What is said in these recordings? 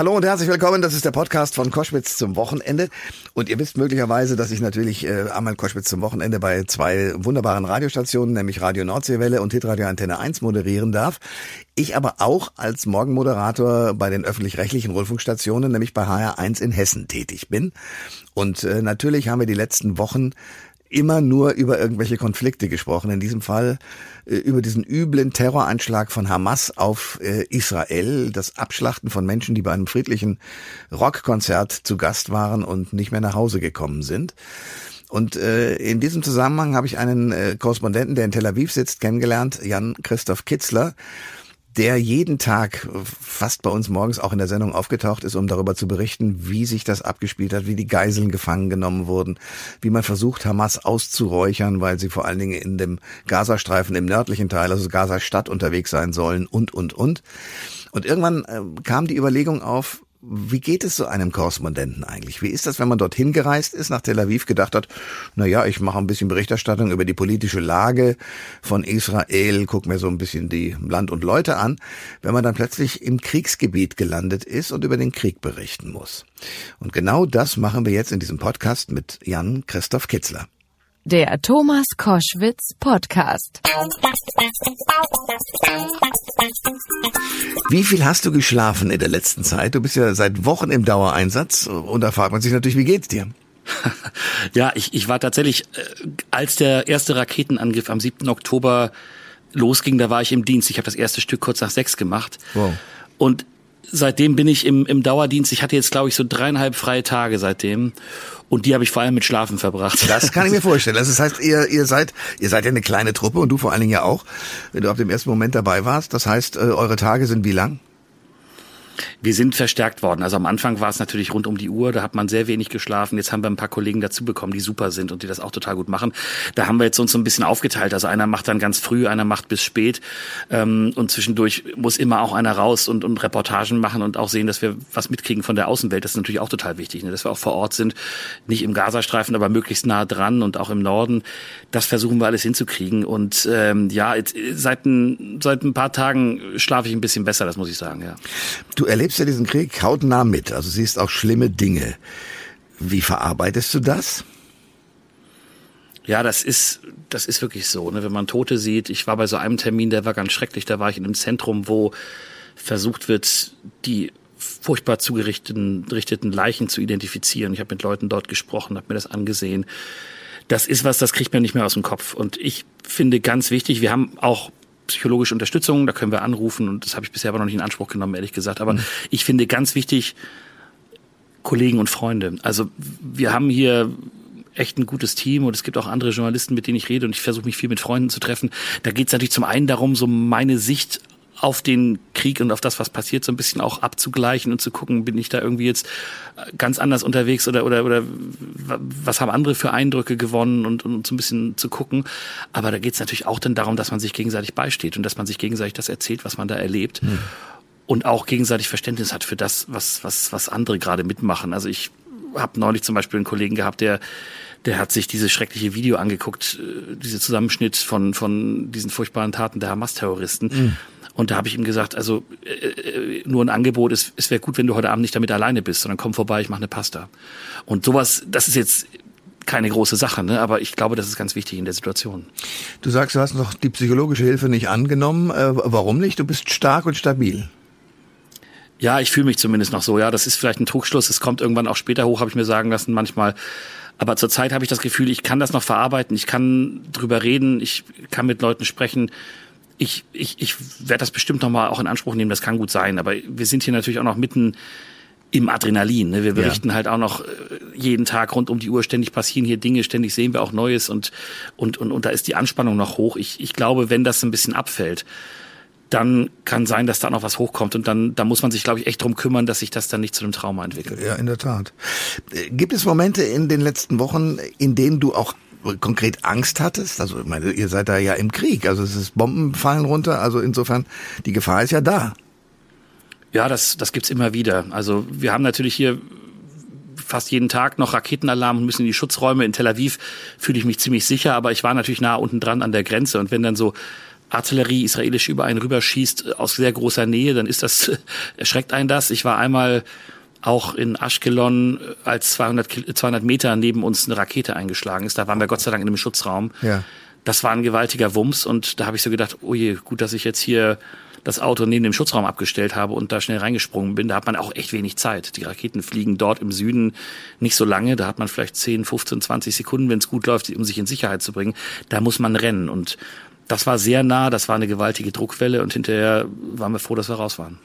Hallo und herzlich willkommen. Das ist der Podcast von Koschwitz zum Wochenende. Und ihr wisst möglicherweise, dass ich natürlich äh, einmal Koschwitz zum Wochenende bei zwei wunderbaren Radiostationen, nämlich Radio Nordseewelle und Hitradio Antenne 1 moderieren darf. Ich aber auch als Morgenmoderator bei den öffentlich-rechtlichen Rundfunkstationen, nämlich bei HR1 in Hessen tätig bin. Und äh, natürlich haben wir die letzten Wochen immer nur über irgendwelche Konflikte gesprochen. In diesem Fall äh, über diesen üblen Terroranschlag von Hamas auf äh, Israel, das Abschlachten von Menschen, die bei einem friedlichen Rockkonzert zu Gast waren und nicht mehr nach Hause gekommen sind. Und äh, in diesem Zusammenhang habe ich einen äh, Korrespondenten, der in Tel Aviv sitzt, kennengelernt, Jan Christoph Kitzler der jeden Tag fast bei uns morgens auch in der Sendung aufgetaucht ist, um darüber zu berichten, wie sich das abgespielt hat, wie die Geiseln gefangen genommen wurden, wie man versucht, Hamas auszuräuchern, weil sie vor allen Dingen in dem Gazastreifen im nördlichen Teil, also Gaza-Stadt unterwegs sein sollen und, und, und. Und irgendwann äh, kam die Überlegung auf, wie geht es so einem Korrespondenten eigentlich? Wie ist das, wenn man dorthin gereist ist, nach Tel Aviv, gedacht hat, na ja, ich mache ein bisschen Berichterstattung über die politische Lage von Israel, guck mir so ein bisschen die Land und Leute an, wenn man dann plötzlich im Kriegsgebiet gelandet ist und über den Krieg berichten muss. Und genau das machen wir jetzt in diesem Podcast mit Jan Christoph Kitzler. Der Thomas Koschwitz Podcast. Wie viel hast du geschlafen in der letzten Zeit? Du bist ja seit Wochen im Dauereinsatz und da fragt man sich natürlich, wie geht's dir? ja, ich, ich war tatsächlich, äh, als der erste Raketenangriff am 7. Oktober losging, da war ich im Dienst. Ich habe das erste Stück kurz nach sechs gemacht. Wow. Und seitdem bin ich im, im Dauerdienst. Ich hatte jetzt, glaube ich, so dreieinhalb freie Tage seitdem. Und die habe ich vor allem mit Schlafen verbracht. Das kann ich mir vorstellen. Das heißt, ihr, ihr seid, ihr seid ja eine kleine Truppe und du vor allen Dingen ja auch, wenn du ab dem ersten Moment dabei warst. Das heißt, äh, eure Tage sind wie lang? Wir sind verstärkt worden. Also am Anfang war es natürlich rund um die Uhr, da hat man sehr wenig geschlafen. Jetzt haben wir ein paar Kollegen dazu bekommen, die super sind und die das auch total gut machen. Da haben wir jetzt uns so ein bisschen aufgeteilt. Also einer macht dann ganz früh, einer macht bis spät. Ähm, und zwischendurch muss immer auch einer raus und, und Reportagen machen und auch sehen, dass wir was mitkriegen von der Außenwelt. Das ist natürlich auch total wichtig, ne? dass wir auch vor Ort sind. Nicht im Gazastreifen, aber möglichst nah dran und auch im Norden. Das versuchen wir alles hinzukriegen. Und ähm, ja, jetzt, seit, ein, seit ein paar Tagen schlafe ich ein bisschen besser, das muss ich sagen, ja. Du erlebst ja diesen Krieg hautnah mit, also siehst auch schlimme Dinge. Wie verarbeitest du das? Ja, das ist, das ist wirklich so. Ne? Wenn man Tote sieht, ich war bei so einem Termin, der war ganz schrecklich, da war ich in einem Zentrum, wo versucht wird, die furchtbar zugerichteten richteten Leichen zu identifizieren. Ich habe mit Leuten dort gesprochen, habe mir das angesehen. Das ist was, das kriegt man nicht mehr aus dem Kopf. Und ich finde ganz wichtig, wir haben auch psychologische Unterstützung, da können wir anrufen und das habe ich bisher aber noch nicht in Anspruch genommen, ehrlich gesagt. Aber mhm. ich finde ganz wichtig, Kollegen und Freunde. Also wir haben hier echt ein gutes Team und es gibt auch andere Journalisten, mit denen ich rede und ich versuche mich viel mit Freunden zu treffen. Da geht es natürlich zum einen darum, so meine Sicht auf den Krieg und auf das, was passiert, so ein bisschen auch abzugleichen und zu gucken, bin ich da irgendwie jetzt äh, ganz anders unterwegs oder oder oder was haben andere für Eindrücke gewonnen und, und so ein bisschen zu gucken. Aber da geht es natürlich auch dann darum, dass man sich gegenseitig beisteht und dass man sich gegenseitig das erzählt, was man da erlebt. Hm. Und auch gegenseitig Verständnis hat für das, was, was, was andere gerade mitmachen. Also ich habe neulich zum Beispiel einen Kollegen gehabt, der der hat sich dieses schreckliche Video angeguckt, äh, diese Zusammenschnitt von, von diesen furchtbaren Taten der Hamas-Terroristen. Mhm. Und da habe ich ihm gesagt, also äh, äh, nur ein Angebot, es, es wäre gut, wenn du heute Abend nicht damit alleine bist, sondern komm vorbei, ich mache eine Pasta. Und sowas, das ist jetzt keine große Sache, ne? aber ich glaube, das ist ganz wichtig in der Situation. Du sagst, du hast noch die psychologische Hilfe nicht angenommen. Äh, warum nicht? Du bist stark und stabil. Ja, ich fühle mich zumindest noch so. Ja, das ist vielleicht ein Trugschluss. Es kommt irgendwann auch später hoch, habe ich mir sagen lassen manchmal. Aber zurzeit habe ich das Gefühl, ich kann das noch verarbeiten. Ich kann drüber reden. Ich kann mit Leuten sprechen ich, ich, ich werde das bestimmt nochmal auch in Anspruch nehmen, das kann gut sein, aber wir sind hier natürlich auch noch mitten im Adrenalin. Ne? Wir berichten ja. halt auch noch äh, jeden Tag rund um die Uhr, ständig passieren hier Dinge, ständig sehen wir auch Neues und, und, und, und da ist die Anspannung noch hoch. Ich, ich glaube, wenn das ein bisschen abfällt, dann kann sein, dass da noch was hochkommt und dann da muss man sich, glaube ich, echt drum kümmern, dass sich das dann nicht zu einem Trauma entwickelt. Ja, in der Tat. Äh, gibt es Momente in den letzten Wochen, in denen du auch konkret Angst hattest? Also, ich meine, ihr seid da ja im Krieg, also es ist Bomben fallen runter, also insofern, die Gefahr ist ja da. Ja, das, das gibt's immer wieder. Also wir haben natürlich hier fast jeden Tag noch Raketenalarm und müssen in die Schutzräume. In Tel Aviv fühle ich mich ziemlich sicher, aber ich war natürlich nah unten dran an der Grenze. Und wenn dann so Artillerie israelisch über einen rüberschießt aus sehr großer Nähe, dann ist das, erschreckt einen das. Ich war einmal auch in Ashkelon, als 200, 200 Meter neben uns eine Rakete eingeschlagen ist. Da waren wir Gott sei Dank in einem Schutzraum. Ja. Das war ein gewaltiger Wumms und da habe ich so gedacht, oh je, gut, dass ich jetzt hier das Auto neben dem Schutzraum abgestellt habe und da schnell reingesprungen bin. Da hat man auch echt wenig Zeit. Die Raketen fliegen dort im Süden nicht so lange. Da hat man vielleicht 10, 15, 20 Sekunden, wenn es gut läuft, um sich in Sicherheit zu bringen. Da muss man rennen und das war sehr nah, das war eine gewaltige Druckwelle und hinterher waren wir froh, dass wir raus waren.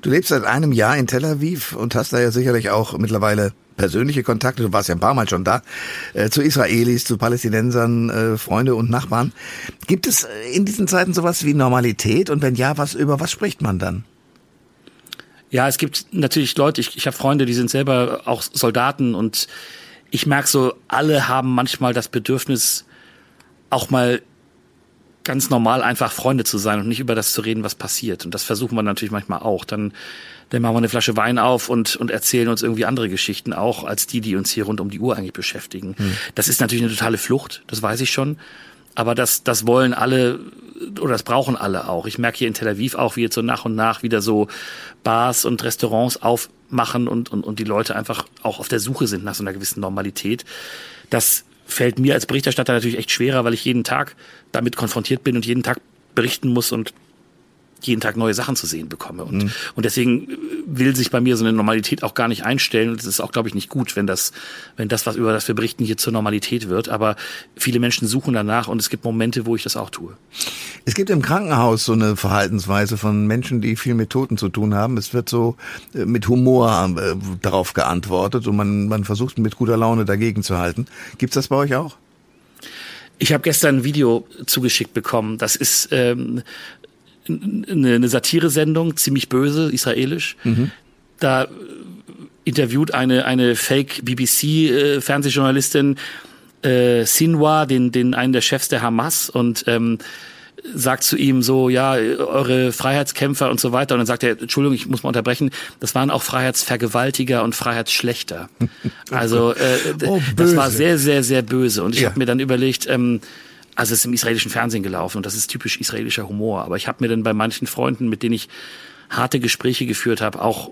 Du lebst seit einem Jahr in Tel Aviv und hast da ja sicherlich auch mittlerweile persönliche Kontakte, du warst ja ein paar Mal schon da, äh, zu Israelis, zu Palästinensern, äh, Freunde und Nachbarn. Gibt es in diesen Zeiten sowas wie Normalität und wenn ja, was über was spricht man dann? Ja, es gibt natürlich Leute, ich, ich habe Freunde, die sind selber auch Soldaten und ich merke so, alle haben manchmal das Bedürfnis, auch mal ganz normal einfach Freunde zu sein und nicht über das zu reden, was passiert. Und das versuchen wir natürlich manchmal auch. Dann, dann machen wir eine Flasche Wein auf und, und erzählen uns irgendwie andere Geschichten auch, als die, die uns hier rund um die Uhr eigentlich beschäftigen. Hm. Das ist natürlich eine totale Flucht, das weiß ich schon. Aber das, das wollen alle oder das brauchen alle auch. Ich merke hier in Tel Aviv auch, wie jetzt so nach und nach wieder so Bars und Restaurants aufmachen und, und, und die Leute einfach auch auf der Suche sind nach so einer gewissen Normalität. Das fällt mir als Berichterstatter natürlich echt schwerer, weil ich jeden Tag damit konfrontiert bin und jeden Tag berichten muss und jeden Tag neue Sachen zu sehen bekomme. Und, mhm. und deswegen will sich bei mir so eine Normalität auch gar nicht einstellen. Und es ist auch, glaube ich, nicht gut, wenn das, wenn das, was über das wir berichten, hier zur Normalität wird. Aber viele Menschen suchen danach und es gibt Momente, wo ich das auch tue. Es gibt im Krankenhaus so eine Verhaltensweise von Menschen, die viel mit Toten zu tun haben. Es wird so äh, mit Humor äh, darauf geantwortet und man, man versucht mit guter Laune dagegen zu halten. Gibt's das bei euch auch? Ich habe gestern ein Video zugeschickt bekommen. Das ist ähm, eine, eine Satire-Sendung, ziemlich böse, israelisch. Mhm. Da interviewt eine, eine Fake-BBC-Fernsehjournalistin äh, Sinwar, den, den einen der Chefs der Hamas und ähm, sagt zu ihm so, ja, eure Freiheitskämpfer und so weiter. Und dann sagt er, Entschuldigung, ich muss mal unterbrechen, das waren auch Freiheitsvergewaltiger und Freiheitsschlechter. Also äh, oh, das war sehr, sehr, sehr böse. Und ich ja. habe mir dann überlegt, ähm, also es ist im israelischen Fernsehen gelaufen und das ist typisch israelischer Humor. Aber ich habe mir dann bei manchen Freunden, mit denen ich harte Gespräche geführt habe, auch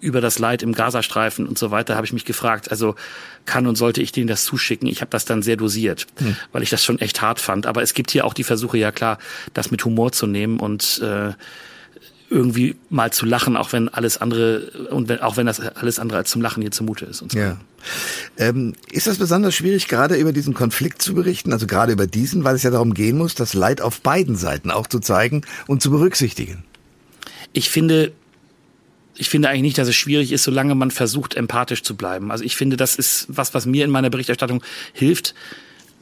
über das Leid im Gazastreifen und so weiter, habe ich mich gefragt, also kann und sollte ich denen das zuschicken? Ich habe das dann sehr dosiert, hm. weil ich das schon echt hart fand. Aber es gibt hier auch die Versuche, ja klar, das mit Humor zu nehmen und äh, irgendwie mal zu lachen, auch wenn alles andere und wenn, auch wenn das alles andere als zum Lachen hier zumute ist. Und so. Ja. Ähm, ist das besonders schwierig, gerade über diesen Konflikt zu berichten, also gerade über diesen, weil es ja darum gehen muss, das Leid auf beiden Seiten auch zu zeigen und zu berücksichtigen? Ich finde, ich finde eigentlich nicht, dass es schwierig ist, solange man versucht, empathisch zu bleiben. Also ich finde, das ist was, was mir in meiner Berichterstattung hilft,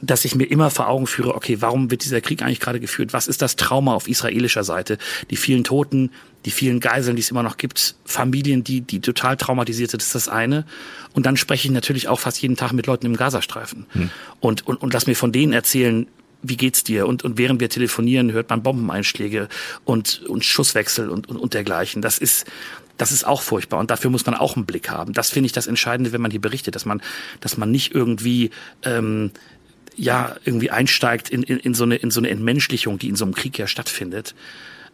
dass ich mir immer vor Augen führe, okay, warum wird dieser Krieg eigentlich gerade geführt? Was ist das Trauma auf israelischer Seite? Die vielen Toten, die vielen Geiseln, die es immer noch gibt, Familien, die, die total traumatisiert sind, ist das eine. Und dann spreche ich natürlich auch fast jeden Tag mit Leuten im Gazastreifen. Hm. Und, und, und lass mir von denen erzählen, wie geht's dir? Und, und während wir telefonieren, hört man Bombeneinschläge und, und Schusswechsel und, und, und dergleichen. Das ist, das ist auch furchtbar und dafür muss man auch einen Blick haben. Das finde ich das Entscheidende, wenn man hier berichtet, dass man, dass man nicht irgendwie ähm, ja irgendwie einsteigt in, in, in, so eine, in so eine Entmenschlichung, die in so einem Krieg ja stattfindet.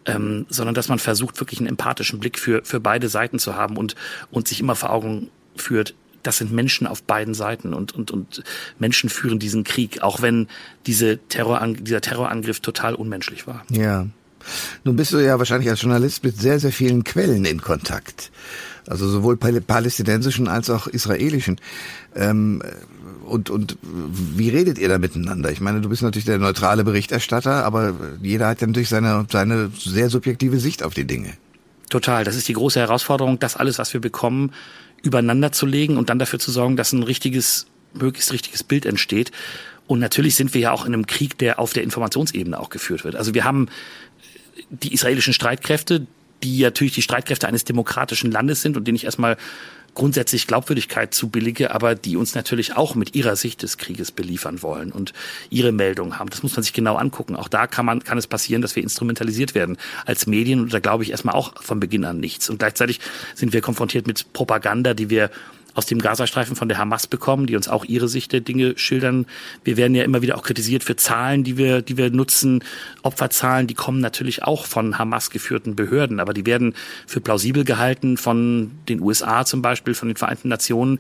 Ähm, sondern dass man versucht, wirklich einen empathischen Blick für, für beide Seiten zu haben und, und sich immer vor Augen führt, das sind Menschen auf beiden Seiten und, und, und Menschen führen diesen Krieg, auch wenn diese Terroran dieser Terrorangriff total unmenschlich war. Ja. Nun bist du ja wahrscheinlich als Journalist mit sehr, sehr vielen Quellen in Kontakt. Also sowohl palästinensischen als auch israelischen. Ähm, und, und wie redet ihr da miteinander? Ich meine, du bist natürlich der neutrale Berichterstatter, aber jeder hat ja natürlich seine, seine sehr subjektive Sicht auf die Dinge. Total. Das ist die große Herausforderung, das alles, was wir bekommen, übereinander zu legen und dann dafür zu sorgen, dass ein richtiges, möglichst richtiges Bild entsteht. Und natürlich sind wir ja auch in einem Krieg, der auf der Informationsebene auch geführt wird. Also wir haben die israelischen Streitkräfte, die natürlich die Streitkräfte eines demokratischen Landes sind und denen ich erstmal grundsätzlich Glaubwürdigkeit zubillige, aber die uns natürlich auch mit ihrer Sicht des Krieges beliefern wollen und ihre Meldungen haben. Das muss man sich genau angucken. Auch da kann man, kann es passieren, dass wir instrumentalisiert werden als Medien und da glaube ich erstmal auch von Beginn an nichts. Und gleichzeitig sind wir konfrontiert mit Propaganda, die wir aus dem Gazastreifen von der Hamas bekommen, die uns auch ihre Sicht der Dinge schildern. Wir werden ja immer wieder auch kritisiert für Zahlen, die wir, die wir nutzen. Opferzahlen, die kommen natürlich auch von Hamas geführten Behörden, aber die werden für plausibel gehalten von den USA zum Beispiel, von den Vereinten Nationen.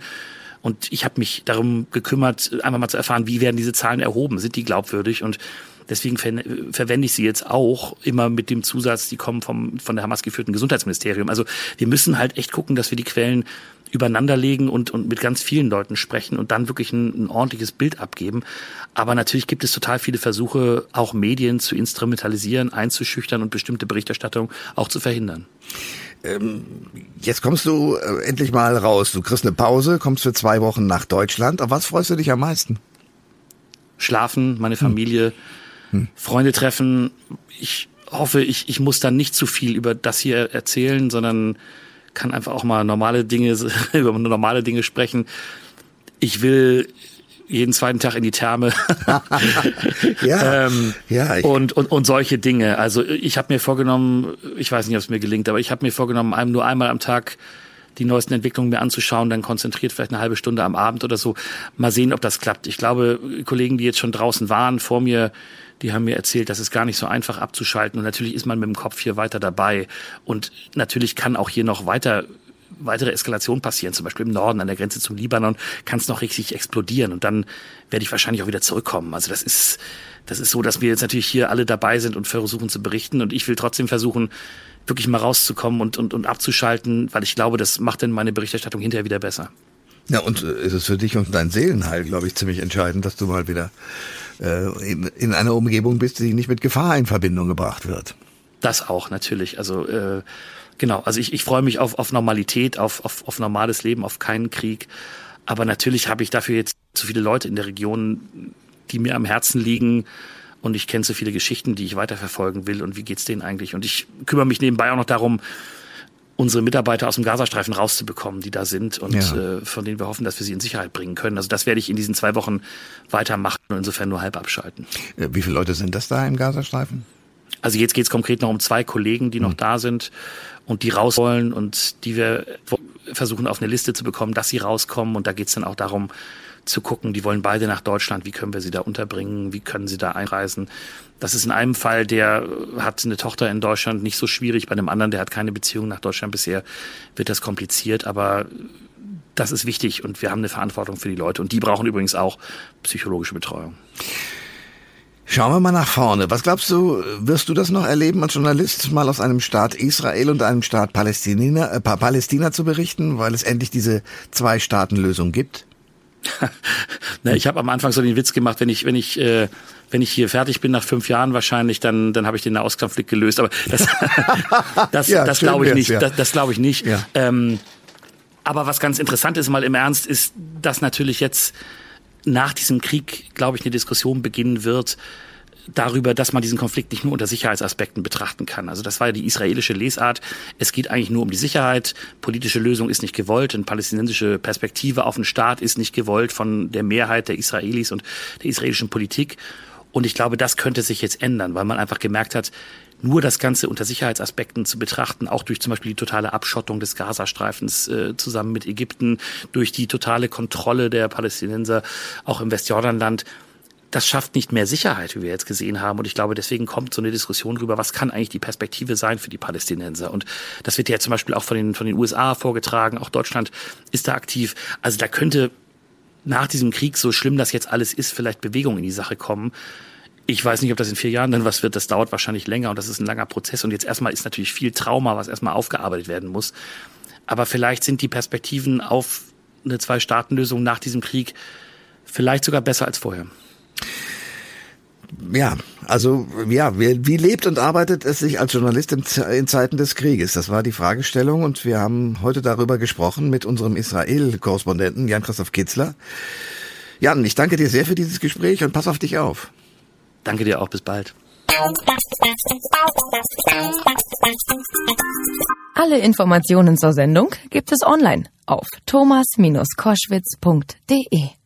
Und ich habe mich darum gekümmert, einfach mal zu erfahren, wie werden diese Zahlen erhoben? Sind die glaubwürdig? Und Deswegen ver verwende ich sie jetzt auch immer mit dem Zusatz, die kommen vom, von der Hamas geführten Gesundheitsministerium. Also wir müssen halt echt gucken, dass wir die Quellen übereinander legen und, und mit ganz vielen Leuten sprechen und dann wirklich ein, ein ordentliches Bild abgeben. Aber natürlich gibt es total viele Versuche, auch Medien zu instrumentalisieren, einzuschüchtern und bestimmte Berichterstattung auch zu verhindern. Ähm, jetzt kommst du äh, endlich mal raus. Du kriegst eine Pause, kommst für zwei Wochen nach Deutschland. Auf was freust du dich am meisten? Schlafen, meine Familie, hm. Hm. Freunde treffen. Ich hoffe, ich, ich muss dann nicht zu viel über das hier erzählen, sondern kann einfach auch mal normale Dinge, über normale Dinge sprechen. Ich will jeden zweiten Tag in die Therme. ja, ähm, ja und, und, und solche Dinge. Also ich habe mir vorgenommen, ich weiß nicht, ob es mir gelingt, aber ich habe mir vorgenommen, einem nur einmal am Tag die neuesten Entwicklungen mir anzuschauen, dann konzentriert vielleicht eine halbe Stunde am Abend oder so. Mal sehen, ob das klappt. Ich glaube, Kollegen, die jetzt schon draußen waren vor mir, die haben mir erzählt, das ist gar nicht so einfach abzuschalten. Und natürlich ist man mit dem Kopf hier weiter dabei. Und natürlich kann auch hier noch weiter weitere Eskalation passieren, zum Beispiel im Norden an der Grenze zum Libanon, kann es noch richtig explodieren und dann werde ich wahrscheinlich auch wieder zurückkommen. Also das ist, das ist so, dass wir jetzt natürlich hier alle dabei sind und versuchen zu berichten und ich will trotzdem versuchen, wirklich mal rauszukommen und, und, und abzuschalten, weil ich glaube, das macht dann meine Berichterstattung hinterher wieder besser. Ja, und äh, ist es für dich und dein Seelenheil, glaube ich, ziemlich entscheidend, dass du mal wieder äh, in, in einer Umgebung bist, die nicht mit Gefahr in Verbindung gebracht wird. Das auch, natürlich. Also äh, genau, also ich, ich freue mich auf, auf Normalität, auf, auf, auf normales Leben, auf keinen Krieg. Aber natürlich habe ich dafür jetzt zu viele Leute in der Region, die mir am Herzen liegen. Und ich kenne so viele Geschichten, die ich weiterverfolgen will. Und wie geht's denen eigentlich? Und ich kümmere mich nebenbei auch noch darum, unsere Mitarbeiter aus dem Gazastreifen rauszubekommen, die da sind und ja. äh, von denen wir hoffen, dass wir sie in Sicherheit bringen können. Also das werde ich in diesen zwei Wochen weitermachen und insofern nur halb abschalten. Äh, wie viele Leute sind das da im Gazastreifen? Also jetzt geht es konkret noch um zwei Kollegen, die mhm. noch hm. da sind und die raus wollen und die wir versuchen auf eine Liste zu bekommen, dass sie rauskommen. Und da geht es dann auch darum, zu gucken, die wollen beide nach Deutschland, wie können wir sie da unterbringen, wie können sie da einreisen. Das ist in einem Fall, der hat eine Tochter in Deutschland, nicht so schwierig, bei einem anderen, der hat keine Beziehung nach Deutschland bisher, wird das kompliziert, aber das ist wichtig und wir haben eine Verantwortung für die Leute und die brauchen übrigens auch psychologische Betreuung. Schauen wir mal nach vorne. Was glaubst du, wirst du das noch erleben, als Journalist mal aus einem Staat Israel und einem Staat Palästina, äh, Palästina zu berichten, weil es endlich diese Zwei-Staaten-Lösung gibt? Na, ich habe am Anfang so den Witz gemacht, wenn ich, wenn ich, äh, wenn ich hier fertig bin nach fünf Jahren wahrscheinlich, dann, dann habe ich den Nahostkonflikt gelöst. Aber das, das, ja, das glaube ich nicht. Ja. Das, das glaube ich nicht. Aber was ganz interessant ist, mal im Ernst, ist, dass natürlich jetzt nach diesem Krieg, glaube ich, eine Diskussion beginnen wird, darüber, dass man diesen Konflikt nicht nur unter Sicherheitsaspekten betrachten kann. Also das war ja die israelische Lesart. Es geht eigentlich nur um die Sicherheit. Politische Lösung ist nicht gewollt. Eine palästinensische Perspektive auf den Staat ist nicht gewollt von der Mehrheit der Israelis und der israelischen Politik. Und ich glaube, das könnte sich jetzt ändern, weil man einfach gemerkt hat, nur das Ganze unter Sicherheitsaspekten zu betrachten, auch durch zum Beispiel die totale Abschottung des Gazastreifens äh, zusammen mit Ägypten, durch die totale Kontrolle der Palästinenser auch im Westjordanland, das schafft nicht mehr Sicherheit, wie wir jetzt gesehen haben. Und ich glaube, deswegen kommt so eine Diskussion drüber, was kann eigentlich die Perspektive sein für die Palästinenser? Und das wird ja zum Beispiel auch von den, von den USA vorgetragen. Auch Deutschland ist da aktiv. Also da könnte nach diesem Krieg, so schlimm das jetzt alles ist, vielleicht Bewegung in die Sache kommen. Ich weiß nicht, ob das in vier Jahren dann was wird. Das dauert wahrscheinlich länger und das ist ein langer Prozess. Und jetzt erstmal ist natürlich viel Trauma, was erstmal aufgearbeitet werden muss. Aber vielleicht sind die Perspektiven auf eine Zwei-Staaten-Lösung nach diesem Krieg vielleicht sogar besser als vorher ja, also ja, wie, wie lebt und arbeitet es sich als Journalist in, in, Zeiten des Krieges? Das war die Fragestellung und wir haben heute darüber gesprochen mit unserem Israel-Korrespondenten Jan-Christoph Kitzler. Jan, ich danke dir sehr für dieses Gespräch und pass auf dich auf. Danke dir auch, bis bald. Alle Informationen zur Sendung gibt es online auf thomas-koschwitz.de.